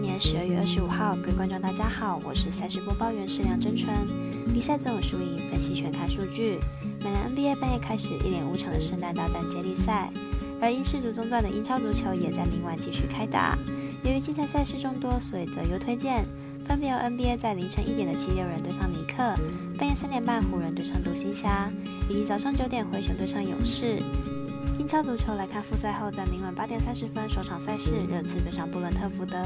年十二月二十五号，各位观众大家好，我是赛事播报员石梁真纯。比赛总有输赢，分析全看数据。美篮 NBA 半夜开始一连五场的圣诞大战接力赛，而英式足中段的英超足球也在明晚继续开打。由于精彩赛事众多，所以择优推荐。分别由 NBA 在凌晨一点的七六人对上尼克，半夜三点半湖人对上独行侠，以及早上九点灰熊对上勇士。英超足球来看复赛后，在明晚八点三十分首场赛事热刺对上布伦特福德。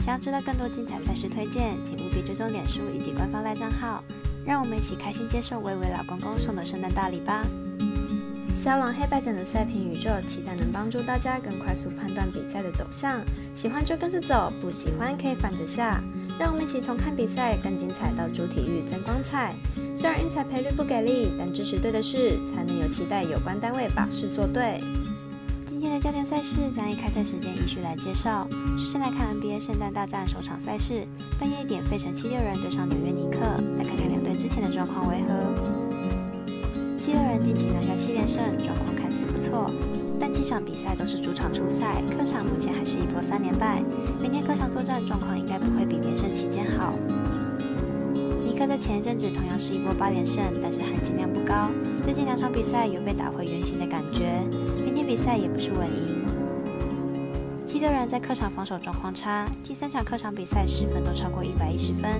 想要知道更多精彩赛事推荐，请务必追踪脸书以及官方赖账号。让我们一起开心接受微微老公公送的圣诞大礼吧！骁龙黑白奖的赛评宇宙，期待能帮助大家更快速判断比赛的走向。喜欢就跟着走，不喜欢可以反着下。让我们一起从看比赛更精彩到主体育增光彩。虽然运彩赔率不给力，但支持对的事，才能有期待有关单位把事做对。今天的焦点赛事将以开赛时间依序来介绍。首先来看 NBA 圣诞大战首场赛事，半夜点，费城七六人对上纽约尼克。来看看两队之前的状况为何。七六人近期拿下七连胜，状况看似不错。但七场比赛都是主场出赛，客场目前还是一波三连败。明天客场作战状况应该不会比连胜期间好。尼克在前一阵子同样是一波八连胜，但是含金量不高。最近两场比赛有被打回原形的感觉，比赛也不是稳赢。七六人在客场防守状况差，第三场客场比赛失分都超过一百一十分。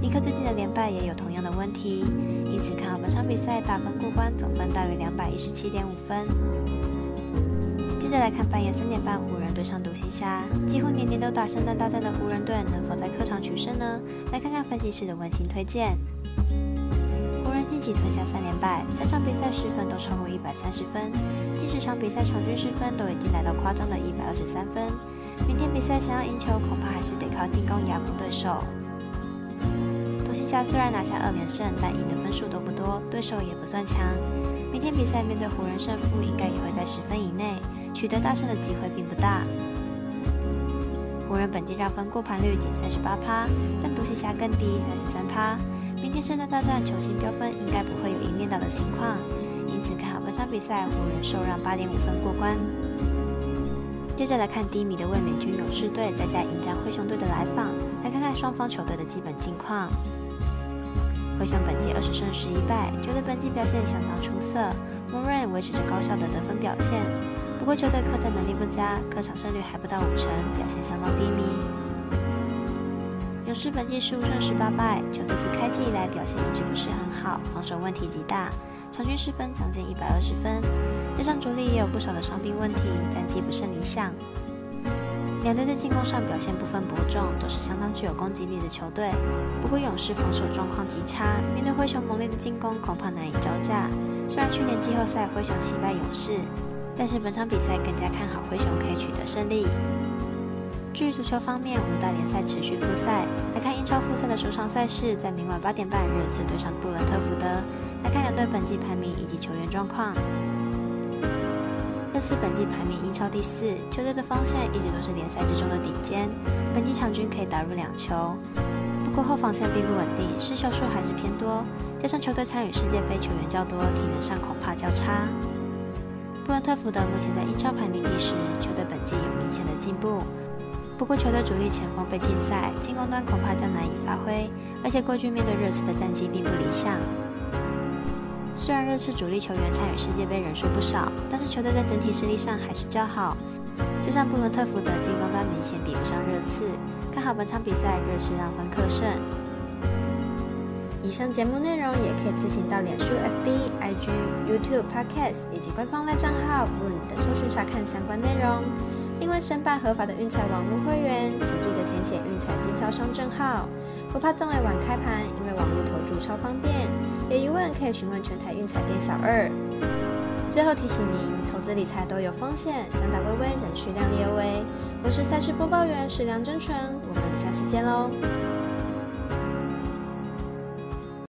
尼克最近的连败也有同样的问题，因此看好本场比赛打分过关，总分大约两百一十七点五分。接着来看半夜三点半湖人对上独行侠，几乎年年都打圣诞大战的湖人队能否在客场取胜呢？来看看分析师的温馨推荐。湖人近期吞下三连败，三场比赛失分都超过一百三十分，近十场比赛场均失分都已经来到夸张的一百二十三分。明天比赛想要赢球，恐怕还是得靠进攻压过对手。独行侠虽然拿下二连胜，但赢的分数都不多，对手也不算强。明天比赛面对湖人，胜负应该也会在十分以内。取得大胜的机会并不大。湖人本季让分过盘率仅三十八趴，但独行侠更低，三十三趴。明天圣诞大战球星飙分应该不会有一面倒的情况，因此看好本场比赛湖人受让八点五分过关。接着来看低迷的卫冕军勇士队在家迎战灰熊队的来访，来看看双方球队的基本近况。灰熊本季二十胜十一败，球队本季表现相当出色，莫瑞维持着高效的得分表现。不过球队客战能力不佳，客场胜率还不到五成，表现相当低迷。勇士本季十五胜十八败，球队自开季以来表现一直不是很好，防守问题极大，场均失分将近一百二十分。加上主力也有不少的伤病问题，战绩不甚理想。两队在进攻上表现不分伯仲，都是相当具有攻击力的球队。不过勇士防守状况极差，面对灰熊猛烈的进攻，恐怕难以招架。虽然去年季后赛灰熊惜败勇士。但是本场比赛更加看好灰熊可以取得胜利。至于足球方面，五大联赛持续复赛，来看英超复赛的首场赛事，在明晚八点半热刺对上布伦特福德。来看两队本季排名以及球员状况。热刺本季排名英超第四，球队的锋线一直都是联赛之中的顶尖，本季场均可以打入两球。不过后防线并不稳定，失球数还是偏多，加上球队参与世界杯球员较多，体能上恐怕较差。布伦特福德目前在英超排名第十，球队本季有明显的进步。不过球队主力前锋被禁赛，进攻端恐怕将难以发挥。而且过去面对热刺的战绩并不理想。虽然热刺主力球员参与世界杯人数不少，但是球队在整体实力上还是较好。就像布伦特福德进攻端明显比不上热刺，看好本场比赛热刺让分客胜。以上节目内容也可以自行到脸书、FB、IG、YouTube、Podcast 以及官方赖账号 Moon 等搜寻查看相关内容。另外，申办合法的运彩网络会员，请记得填写运彩经销商证号。不怕纵尾晚开盘，因为网络投注超方便。有疑问可以询问全台运彩店小二。最后提醒您，投资理财都有风险，想打微微仍需量力而为。我是赛事播报员史梁真纯，我们下次见喽。